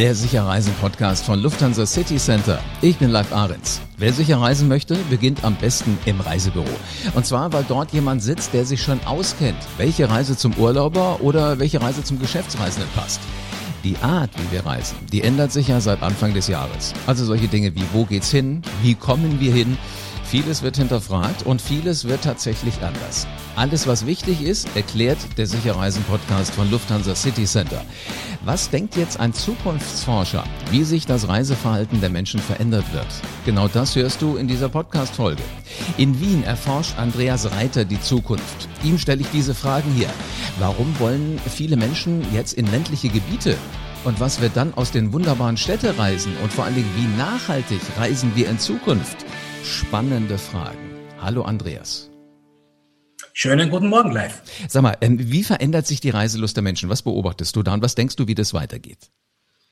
Der Sicherreisen-Podcast von Lufthansa City Center. Ich bin Live Ahrens. Wer sicher reisen möchte, beginnt am besten im Reisebüro. Und zwar, weil dort jemand sitzt, der sich schon auskennt, welche Reise zum Urlauber oder welche Reise zum Geschäftsreisenden passt. Die Art, wie wir reisen, die ändert sich ja seit Anfang des Jahres. Also solche Dinge wie, wo geht's hin? Wie kommen wir hin? Vieles wird hinterfragt und vieles wird tatsächlich anders. Alles, was wichtig ist, erklärt der Sicherreisen-Podcast von Lufthansa City Center. Was denkt jetzt ein Zukunftsforscher, wie sich das Reiseverhalten der Menschen verändert wird? Genau das hörst du in dieser Podcast-Folge. In Wien erforscht Andreas Reiter die Zukunft. Ihm stelle ich diese Fragen hier. Warum wollen viele Menschen jetzt in ländliche Gebiete? Und was wird dann aus den wunderbaren Städtereisen? Und vor allen Dingen, wie nachhaltig reisen wir in Zukunft? Spannende Fragen. Hallo Andreas. Schönen guten Morgen live. Sag mal, ähm, wie verändert sich die Reiselust der Menschen? Was beobachtest du da und was denkst du, wie das weitergeht?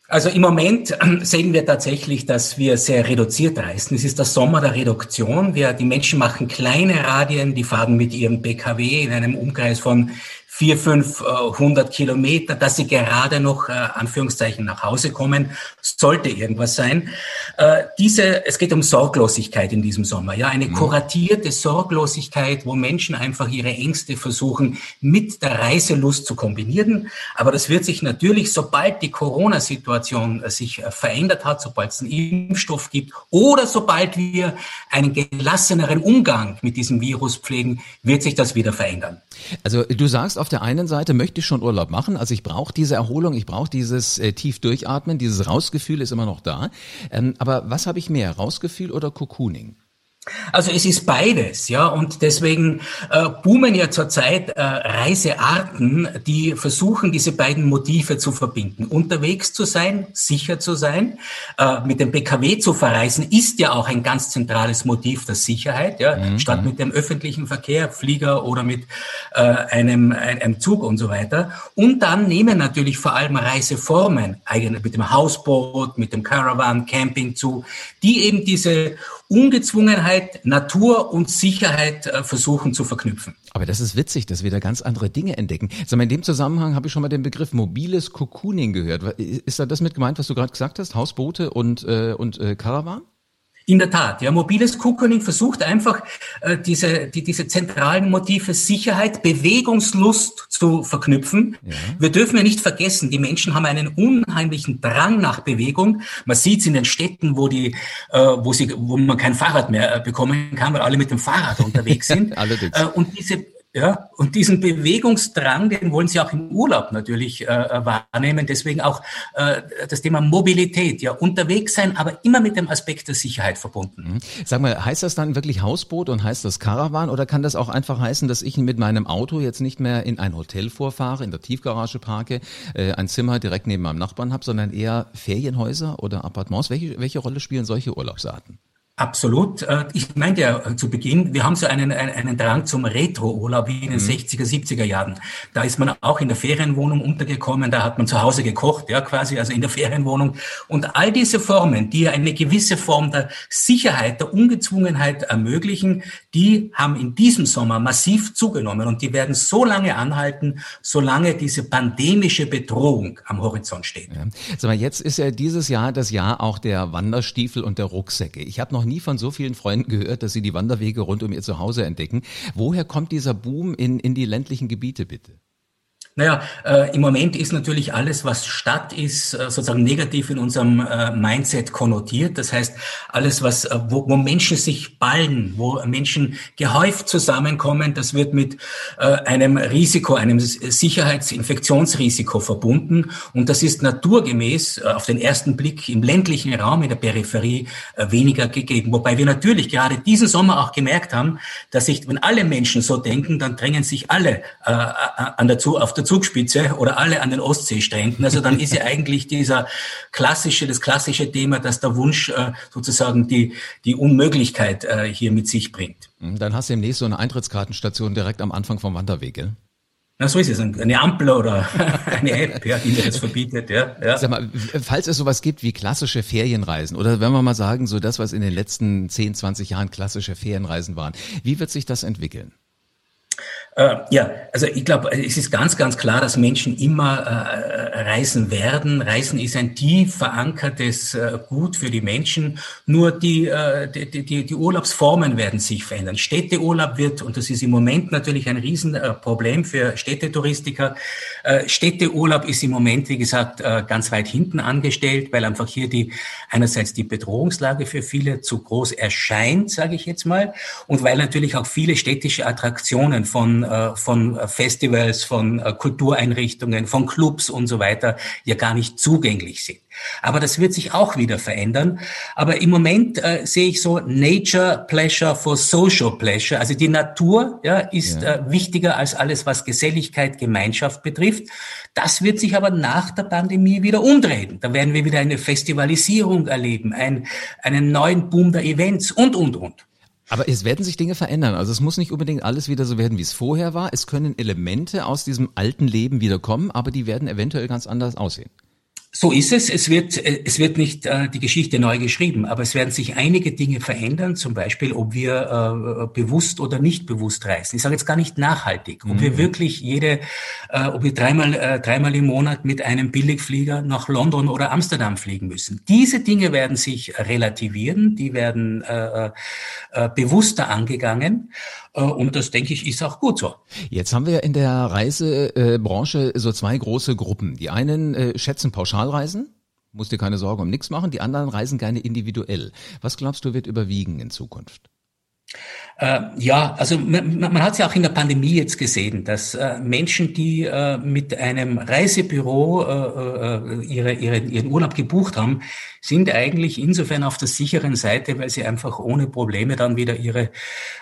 Also im Moment ähm, sehen wir tatsächlich, dass wir sehr reduziert reisen. Es ist der Sommer der Reduktion. Wir, die Menschen machen kleine Radien, die fahren mit ihrem PKW in einem Umkreis von vier, fünf, hundert Kilometer, dass sie gerade noch, äh, Anführungszeichen, nach Hause kommen, sollte irgendwas sein. Äh, diese, es geht um Sorglosigkeit in diesem Sommer, ja, eine mhm. kuratierte Sorglosigkeit, wo Menschen einfach ihre Ängste versuchen, mit der Reiselust zu kombinieren. Aber das wird sich natürlich, sobald die Corona-Situation äh, sich äh, verändert hat, sobald es einen Impfstoff gibt oder sobald wir einen gelasseneren Umgang mit diesem Virus pflegen, wird sich das wieder verändern. Also du sagst, auf der einen Seite möchte ich schon Urlaub machen, also ich brauche diese Erholung, ich brauche dieses äh, tief durchatmen, dieses Rausgefühl ist immer noch da. Ähm, aber was habe ich mehr, Rausgefühl oder Cocooning? Also es ist beides, ja, und deswegen äh, boomen ja zurzeit äh, Reisearten, die versuchen, diese beiden Motive zu verbinden. Unterwegs zu sein, sicher zu sein, äh, mit dem PKW zu verreisen, ist ja auch ein ganz zentrales Motiv der Sicherheit, ja, mhm. statt mit dem öffentlichen Verkehr, Flieger oder mit äh, einem, einem Zug und so weiter. Und dann nehmen natürlich vor allem Reiseformen, eigentlich mit dem Hausboot, mit dem Caravan, Camping zu, die eben diese Ungezwungenheit, Natur und Sicherheit äh, versuchen zu verknüpfen. Aber das ist witzig, dass wir da ganz andere Dinge entdecken. Sag mal, in dem Zusammenhang habe ich schon mal den Begriff mobiles Cocooning gehört. Ist da das mit gemeint, was du gerade gesagt hast? Hausboote und, äh, und äh, Caravan? In der Tat, ja, mobiles Cocooning versucht einfach äh, diese, die, diese zentralen Motive Sicherheit, Bewegungslust zu verknüpfen. Ja. Wir dürfen ja nicht vergessen, die Menschen haben einen unheimlichen Drang nach Bewegung. Man sieht es in den Städten, wo die, äh, wo sie, wo man kein Fahrrad mehr äh, bekommen kann, weil alle mit dem Fahrrad unterwegs sind. Allerdings. Äh, und diese ja, und diesen Bewegungsdrang, den wollen Sie auch im Urlaub natürlich äh, wahrnehmen. Deswegen auch äh, das Thema Mobilität, ja, unterwegs sein, aber immer mit dem Aspekt der Sicherheit verbunden. Mhm. Sag mal, heißt das dann wirklich Hausboot und heißt das Caravan oder kann das auch einfach heißen, dass ich mit meinem Auto jetzt nicht mehr in ein Hotel vorfahre, in der Tiefgarage parke, äh, ein Zimmer direkt neben meinem Nachbarn habe, sondern eher Ferienhäuser oder Appartements? Welche, welche Rolle spielen solche Urlaubsarten? Absolut. Äh, ich meinte ja äh, zu Beginn, wir haben so einen, einen Drang zum Retro-Urlaub wie in den mhm. 60er, 70er Jahren. Da ist man auch in der Ferienwohnung untergekommen, da hat man zu Hause gekocht, ja, quasi, also in der Ferienwohnung. Und all diese Formen, die eine gewisse Form der Sicherheit, der Ungezwungenheit ermöglichen, die haben in diesem Sommer massiv zugenommen und die werden so lange anhalten, solange diese pandemische Bedrohung am Horizont steht. Ja. Sag mal, jetzt ist ja dieses Jahr das Jahr auch der Wanderstiefel und der Rucksäcke. Ich habe noch nie von so vielen Freunden gehört, dass sie die Wanderwege rund um ihr Zuhause entdecken. Woher kommt dieser Boom in, in die ländlichen Gebiete bitte? Naja, äh, im Moment ist natürlich alles, was Stadt ist, äh, sozusagen negativ in unserem äh, Mindset konnotiert. Das heißt, alles, was, äh, wo, wo Menschen sich ballen, wo Menschen gehäuft zusammenkommen, das wird mit äh, einem Risiko, einem Sicherheitsinfektionsrisiko verbunden. Und das ist naturgemäß äh, auf den ersten Blick im ländlichen Raum, in der Peripherie, äh, weniger gegeben. Wobei wir natürlich gerade diesen Sommer auch gemerkt haben, dass sich, wenn alle Menschen so denken, dann drängen sich alle äh, an dazu, auf der Zugspitze oder alle an den Ostseestränden. Also dann ist ja eigentlich dieser klassische, das klassische Thema, dass der Wunsch äh, sozusagen die, die Unmöglichkeit äh, hier mit sich bringt. Mhm, dann hast du demnächst so eine Eintrittskartenstation direkt am Anfang vom Wanderweg, gell? Na, so ist es. Eine Ampel oder eine App, ja, die das verbietet, ja, ja. Sag mal, falls es sowas gibt wie klassische Ferienreisen oder wenn wir mal sagen, so das, was in den letzten 10, 20 Jahren klassische Ferienreisen waren, wie wird sich das entwickeln? Äh, ja, also ich glaube, es ist ganz, ganz klar, dass Menschen immer äh, reisen werden. Reisen ist ein tief verankertes äh, Gut für die Menschen. Nur die, äh, die, die, die Urlaubsformen werden sich verändern. Städteurlaub wird, und das ist im Moment natürlich ein Riesenproblem für Städtetouristiker, äh, Städteurlaub ist im Moment, wie gesagt, äh, ganz weit hinten angestellt, weil einfach hier die einerseits die Bedrohungslage für viele zu groß erscheint, sage ich jetzt mal, und weil natürlich auch viele städtische Attraktionen von, äh, von Festivals, von Kultureinrichtungen, von Clubs und so weiter ja gar nicht zugänglich sind. Aber das wird sich auch wieder verändern. Aber im Moment äh, sehe ich so Nature Pleasure for Social Pleasure. Also die Natur ja, ist ja. Äh, wichtiger als alles, was Geselligkeit, Gemeinschaft betrifft. Das wird sich aber nach der Pandemie wieder umdrehen. Da werden wir wieder eine Festivalisierung erleben, ein, einen neuen Boom der Events und, und, und. Aber es werden sich Dinge verändern. Also es muss nicht unbedingt alles wieder so werden, wie es vorher war. Es können Elemente aus diesem alten Leben wieder kommen, aber die werden eventuell ganz anders aussehen. So ist es. Es wird, äh, es wird nicht äh, die Geschichte neu geschrieben, aber es werden sich einige Dinge verändern, zum Beispiel, ob wir äh, bewusst oder nicht bewusst reisen. Ich sage jetzt gar nicht nachhaltig, ob mhm. wir wirklich jede, äh, ob wir dreimal, äh, dreimal im Monat mit einem Billigflieger nach London oder Amsterdam fliegen müssen. Diese Dinge werden sich relativieren, die werden äh, äh, bewusster angegangen. Äh, und das, denke ich, ist auch gut so. Jetzt haben wir in der Reisebranche so zwei große Gruppen. Die einen äh, schätzen Pauschalreisen, musst dir keine Sorge um nichts machen. Die anderen reisen gerne individuell. Was glaubst du, wird überwiegen in Zukunft? Äh, ja, also man, man hat es ja auch in der Pandemie jetzt gesehen, dass äh, Menschen, die äh, mit einem Reisebüro äh, äh, ihre, ihre, ihren Urlaub gebucht haben, sind eigentlich insofern auf der sicheren Seite, weil sie einfach ohne Probleme dann wieder ihre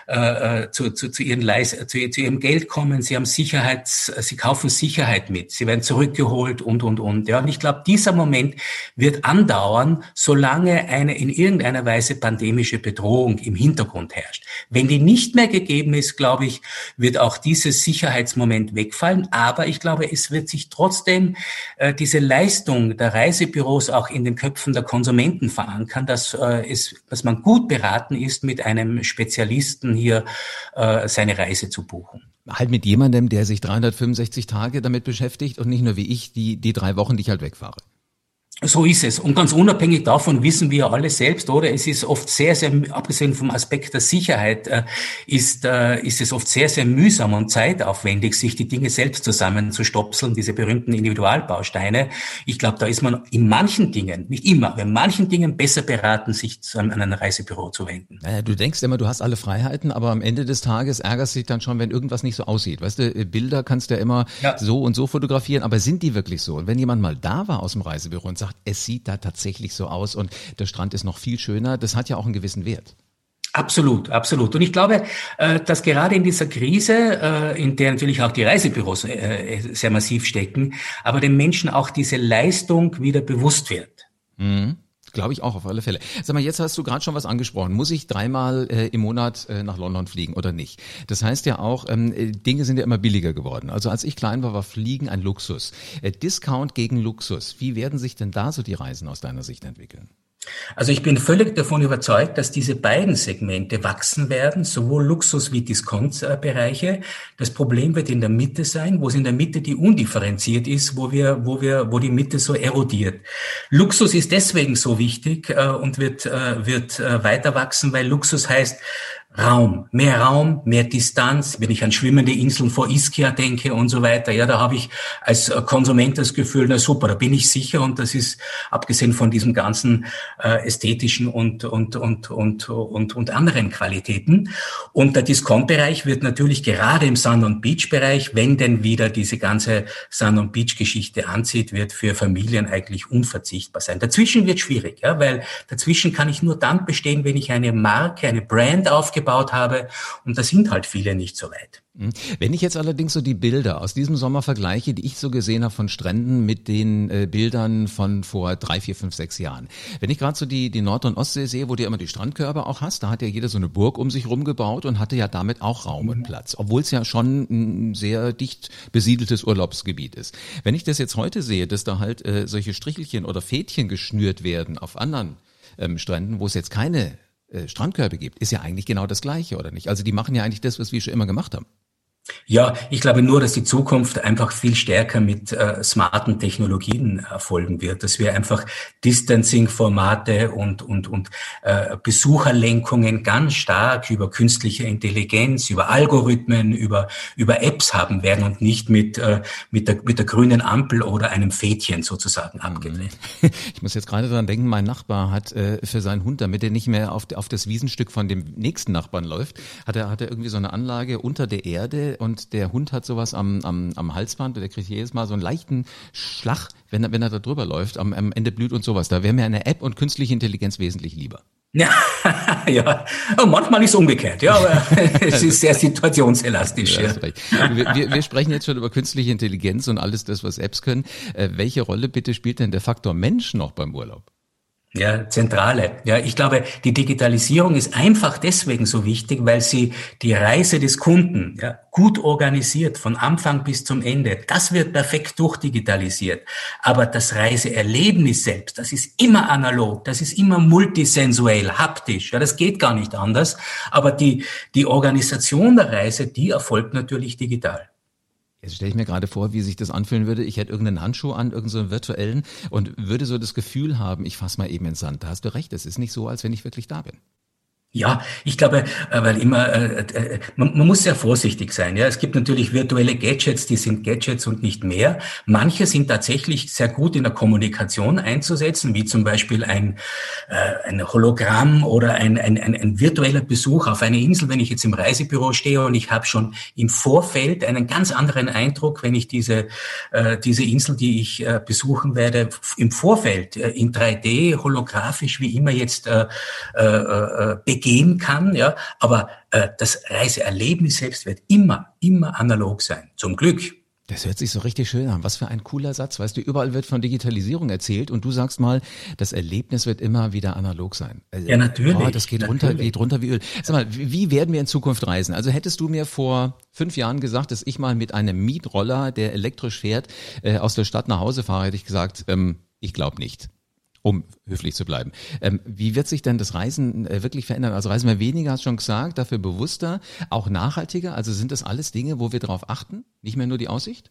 äh, zu, zu, zu, ihren Leis, zu, zu ihrem Geld kommen. Sie haben Sicherheit, sie kaufen Sicherheit mit, sie werden zurückgeholt und und und. Ja, und ich glaube, dieser Moment wird andauern, solange eine in irgendeiner Weise pandemische Bedrohung im Hintergrund herrscht. Wenn die nicht mehr gegeben ist, glaube ich, wird auch dieses Sicherheitsmoment wegfallen. Aber ich glaube, es wird sich trotzdem äh, diese Leistung der Reisebüros auch in den Köpfen der Konsumenten verankern, dass, äh, es, dass man gut beraten ist, mit einem Spezialisten hier äh, seine Reise zu buchen. Halt mit jemandem, der sich 365 Tage damit beschäftigt und nicht nur wie ich die, die drei Wochen, die ich halt wegfahre. So ist es. Und ganz unabhängig davon wissen wir alle selbst, oder? Es ist oft sehr, sehr, abgesehen vom Aspekt der Sicherheit, äh, ist, äh, ist es oft sehr, sehr mühsam und zeitaufwendig, sich die Dinge selbst zusammenzustopseln, diese berühmten Individualbausteine. Ich glaube, da ist man in manchen Dingen, nicht immer, aber in manchen Dingen besser beraten, sich an ein Reisebüro zu wenden. Naja, du denkst immer, du hast alle Freiheiten, aber am Ende des Tages ärgerst du dich dann schon, wenn irgendwas nicht so aussieht. Weißt du, Bilder kannst du ja immer ja. so und so fotografieren, aber sind die wirklich so? Und wenn jemand mal da war aus dem Reisebüro und sagt, sagt, es sieht da tatsächlich so aus und der Strand ist noch viel schöner. Das hat ja auch einen gewissen Wert. Absolut, absolut. Und ich glaube, äh, dass gerade in dieser Krise, äh, in der natürlich auch die Reisebüros äh, sehr massiv stecken, aber den Menschen auch diese Leistung wieder bewusst wird. Mhm. Glaube ich auch auf alle Fälle. Sag mal, jetzt hast du gerade schon was angesprochen. Muss ich dreimal äh, im Monat äh, nach London fliegen oder nicht? Das heißt ja auch, ähm, äh, Dinge sind ja immer billiger geworden. Also als ich klein war, war Fliegen ein Luxus. Äh, Discount gegen Luxus. Wie werden sich denn da so die Reisen aus deiner Sicht entwickeln? Also ich bin völlig davon überzeugt, dass diese beiden Segmente wachsen werden, sowohl Luxus- wie Discount-Bereiche. Das Problem wird in der Mitte sein, wo es in der Mitte die undifferenziert ist, wo wir, wo wir, wo die Mitte so erodiert. Luxus ist deswegen so wichtig äh, und wird, äh, wird äh, weiter wachsen, weil Luxus heißt, Raum, mehr Raum, mehr Distanz. Wenn ich an schwimmende Inseln vor Ischia denke und so weiter, ja, da habe ich als Konsument das Gefühl, na super, da bin ich sicher und das ist abgesehen von diesem ganzen äh, ästhetischen und und und und und und anderen Qualitäten. Und der Discount-Bereich wird natürlich gerade im Sun und Beach Bereich, wenn denn wieder diese ganze Sun und Beach Geschichte anzieht, wird für Familien eigentlich unverzichtbar sein. Dazwischen wird schwierig, ja, weil dazwischen kann ich nur dann bestehen, wenn ich eine Marke, eine Brand aufgebaut aufgebaut habe. Und da sind halt viele nicht so weit. Hm. Wenn ich jetzt allerdings so die Bilder aus diesem Sommer vergleiche, die ich so gesehen habe von Stränden mit den äh, Bildern von vor drei, vier, fünf, sechs Jahren. Wenn ich gerade so die, die Nord- und Ostsee sehe, wo du immer die Strandkörper auch hast, da hat ja jeder so eine Burg um sich rumgebaut und hatte ja damit auch Raum und mhm. Platz, obwohl es ja schon ein sehr dicht besiedeltes Urlaubsgebiet ist. Wenn ich das jetzt heute sehe, dass da halt äh, solche Strichelchen oder Fädchen geschnürt werden auf anderen ähm, Stränden, wo es jetzt keine äh, Strandkörbe gibt, ist ja eigentlich genau das Gleiche, oder nicht? Also die machen ja eigentlich das, was wir schon immer gemacht haben. Ja, ich glaube nur, dass die Zukunft einfach viel stärker mit äh, smarten Technologien erfolgen wird, dass wir einfach Distancing-Formate und, und, und äh, Besucherlenkungen ganz stark über künstliche Intelligenz, über Algorithmen, über, über Apps haben werden und nicht mit, äh, mit, der, mit der grünen Ampel oder einem Fädchen sozusagen abgedreht. Ich muss jetzt gerade daran denken, mein Nachbar hat äh, für seinen Hund, damit er nicht mehr auf, auf das Wiesenstück von dem nächsten Nachbarn läuft, hat er, hat er irgendwie so eine Anlage unter der Erde und der Hund hat sowas am, am, am Halsband, der kriegt jedes Mal so einen leichten Schlag, wenn er, wenn er da drüber läuft, am, am Ende blüht und sowas. Da wäre mir eine App und künstliche Intelligenz wesentlich lieber. Ja, ja. Und manchmal ist es umgekehrt, ja, aber es ist sehr situationselastisch. Ja. Wir, wir, wir, sprechen jetzt schon über künstliche Intelligenz und alles das, was Apps können. Äh, welche Rolle bitte spielt denn der Faktor Mensch noch beim Urlaub? Ja, zentrale. Ja, ich glaube, die Digitalisierung ist einfach deswegen so wichtig, weil sie die Reise des Kunden ja, gut organisiert, von Anfang bis zum Ende. Das wird perfekt durchdigitalisiert. Aber das Reiseerlebnis selbst, das ist immer analog, das ist immer multisensuell, haptisch. Ja, das geht gar nicht anders. Aber die, die Organisation der Reise, die erfolgt natürlich digital. Jetzt stelle ich mir gerade vor, wie sich das anfühlen würde. Ich hätte irgendeinen Handschuh an, irgendeinen virtuellen und würde so das Gefühl haben, ich fasse mal eben ins Sand. Da hast du recht, es ist nicht so, als wenn ich wirklich da bin. Ja, ich glaube, äh, weil immer, äh, äh, man, muss sehr vorsichtig sein. Ja, es gibt natürlich virtuelle Gadgets, die sind Gadgets und nicht mehr. Manche sind tatsächlich sehr gut in der Kommunikation einzusetzen, wie zum Beispiel ein, ein Hologramm oder ein, ein, ein, ein virtueller Besuch auf einer Insel, wenn ich jetzt im Reisebüro stehe und ich habe schon im Vorfeld einen ganz anderen Eindruck, wenn ich diese, diese Insel, die ich besuchen werde, im Vorfeld in 3D, holographisch, wie immer jetzt äh, äh, begehen kann, ja, aber äh, das Reiseerlebnis selbst wird immer, immer analog sein. Zum Glück. Das hört sich so richtig schön an. Was für ein cooler Satz. Weißt du, überall wird von Digitalisierung erzählt und du sagst mal, das Erlebnis wird immer wieder analog sein. Also, ja, natürlich. Oh, das geht natürlich. runter, geht runter wie Öl. Sag mal, wie werden wir in Zukunft reisen? Also hättest du mir vor fünf Jahren gesagt, dass ich mal mit einem Mietroller, der elektrisch fährt, äh, aus der Stadt nach Hause fahre, hätte ich gesagt, ähm, ich glaube nicht um höflich zu bleiben. Ähm, wie wird sich denn das Reisen äh, wirklich verändern? Also reisen wir weniger, hast du schon gesagt, dafür bewusster, auch nachhaltiger? Also sind das alles Dinge, wo wir darauf achten? Nicht mehr nur die Aussicht?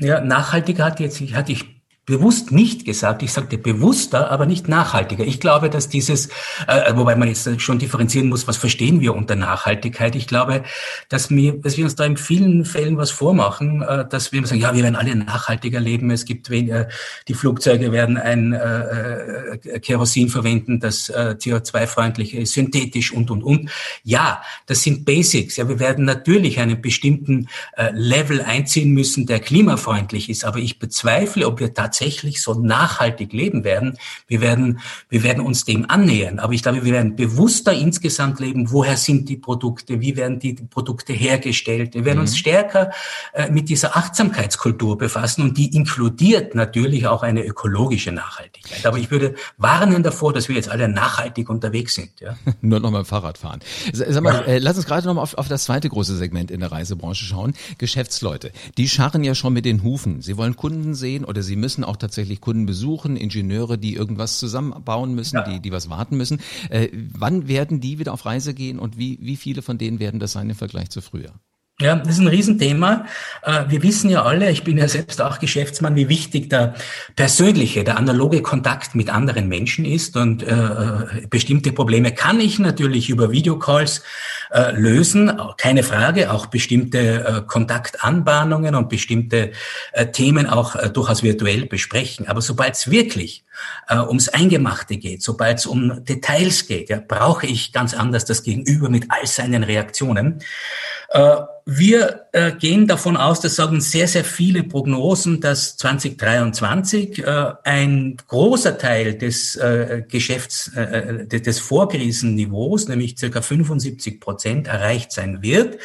Ja, nachhaltiger hat jetzt, hatte ich bewusst nicht gesagt, ich sagte bewusster, aber nicht nachhaltiger. Ich glaube, dass dieses, äh, wobei man jetzt schon differenzieren muss, was verstehen wir unter Nachhaltigkeit. Ich glaube, dass wir, dass wir uns da in vielen Fällen was vormachen, äh, dass wir sagen, ja, wir werden alle nachhaltiger leben. Es gibt weniger, die Flugzeuge werden ein äh, äh Kerosin verwenden, das äh, CO2-freundlich ist, synthetisch und und und. Ja, das sind Basics. Ja, wir werden natürlich einen bestimmten äh, Level einziehen müssen, der klimafreundlich ist. Aber ich bezweifle, ob wir tatsächlich tatsächlich so nachhaltig leben werden. Wir werden, wir werden uns dem annähern. Aber ich glaube, wir werden bewusster insgesamt leben. Woher sind die Produkte? Wie werden die Produkte hergestellt? Wir werden mhm. uns stärker äh, mit dieser Achtsamkeitskultur befassen und die inkludiert natürlich auch eine ökologische Nachhaltigkeit. Aber ich würde warnen davor, dass wir jetzt alle nachhaltig unterwegs sind. Ja? Nur noch mal Fahrrad fahren. Sag mal, ja. äh, lass uns gerade noch mal auf, auf das zweite große Segment in der Reisebranche schauen. Geschäftsleute. Die scharren ja schon mit den Hufen. Sie wollen Kunden sehen oder sie müssen auch tatsächlich Kunden besuchen, Ingenieure, die irgendwas zusammenbauen müssen, ja. die, die was warten müssen. Äh, wann werden die wieder auf Reise gehen und wie, wie viele von denen werden das sein im Vergleich zu früher? Ja, das ist ein Riesenthema. Äh, wir wissen ja alle, ich bin ja selbst auch Geschäftsmann, wie wichtig der persönliche, der analoge Kontakt mit anderen Menschen ist. Und äh, äh, bestimmte Probleme kann ich natürlich über Videocalls äh, lösen, keine Frage. Auch bestimmte äh, Kontaktanbahnungen und bestimmte äh, Themen auch durchaus virtuell besprechen. Aber sobald es wirklich äh, ums Eingemachte geht, sobald es um Details geht, ja, brauche ich ganz anders das Gegenüber mit all seinen Reaktionen. Äh, wir äh, gehen davon aus, das sagen sehr, sehr viele Prognosen, dass 2023 äh, ein großer Teil des äh, Geschäfts, äh, äh des Vorkrisenniveaus, nämlich circa 75 Prozent, erreicht sein wird,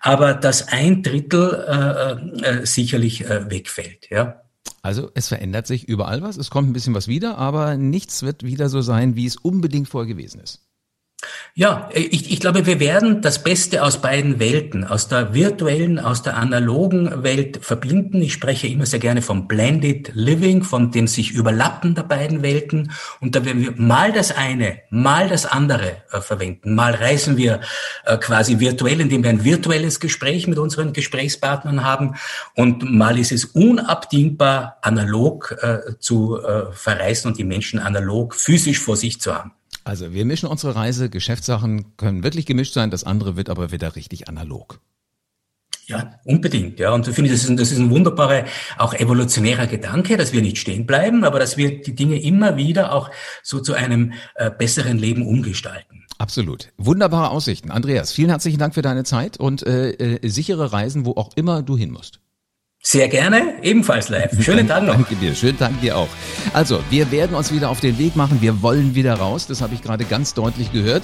aber dass ein Drittel äh, äh, sicherlich äh, wegfällt. Ja. Also es verändert sich überall was, es kommt ein bisschen was wieder, aber nichts wird wieder so sein, wie es unbedingt vorher gewesen ist. Ja, ich, ich glaube, wir werden das Beste aus beiden Welten, aus der virtuellen, aus der analogen Welt verbinden. Ich spreche immer sehr gerne vom Blended Living, von dem sich Überlappen der beiden Welten. Und da werden wir mal das eine, mal das andere äh, verwenden. Mal reisen wir äh, quasi virtuell, indem wir ein virtuelles Gespräch mit unseren Gesprächspartnern haben. Und mal ist es unabdingbar, analog äh, zu äh, verreisen und die Menschen analog physisch vor sich zu haben. Also wir mischen unsere Reise, Geschäftssachen können wirklich gemischt sein, das andere wird aber wieder richtig analog. Ja, unbedingt. Ja, und ich finde, das ist, ein, das ist ein wunderbarer, auch evolutionärer Gedanke, dass wir nicht stehen bleiben, aber dass wir die Dinge immer wieder auch so zu einem äh, besseren Leben umgestalten. Absolut. Wunderbare Aussichten. Andreas, vielen herzlichen Dank für deine Zeit und äh, äh, sichere Reisen, wo auch immer du hin musst. Sehr gerne, ebenfalls live. Schönen Tag noch. Danke dir, schönen Tag dir auch. Also, wir werden uns wieder auf den Weg machen. Wir wollen wieder raus. Das habe ich gerade ganz deutlich gehört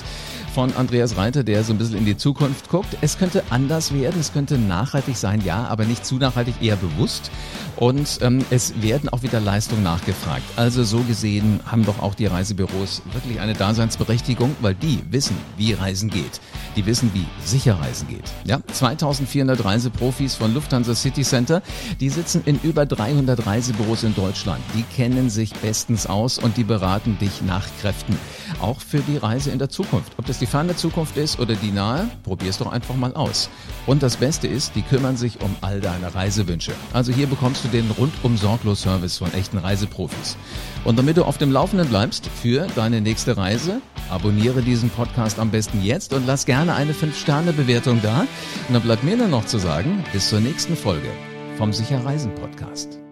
von Andreas Reiter, der so ein bisschen in die Zukunft guckt. Es könnte anders werden, es könnte nachhaltig sein, ja, aber nicht zu nachhaltig, eher bewusst. Und ähm, es werden auch wieder Leistungen nachgefragt. Also so gesehen haben doch auch die Reisebüros wirklich eine Daseinsberechtigung, weil die wissen, wie Reisen geht. Die wissen, wie sicher Reisen geht. Ja, 2400 Reiseprofis von Lufthansa City Center, die sitzen in über 300 Reisebüros in Deutschland. Die kennen sich bestens aus und die beraten dich nach Kräften. Auch für die Reise in der Zukunft. Ob das die ferne Zukunft ist oder die nahe, probier's doch einfach mal aus. Und das Beste ist, die kümmern sich um all deine Reisewünsche. Also hier bekommst du den rundum sorglos Service von echten Reiseprofis. Und damit du auf dem Laufenden bleibst für deine nächste Reise, abonniere diesen Podcast am besten jetzt und lass gerne eine 5-Sterne-Bewertung da. Und dann bleibt mir nur noch zu sagen, bis zur nächsten Folge vom Sicher Reisen Podcast.